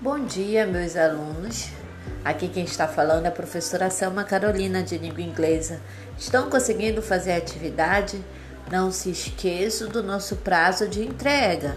Bom dia, meus alunos. Aqui quem está falando é a professora Selma Carolina de língua inglesa. Estão conseguindo fazer a atividade? Não se esqueça do nosso prazo de entrega.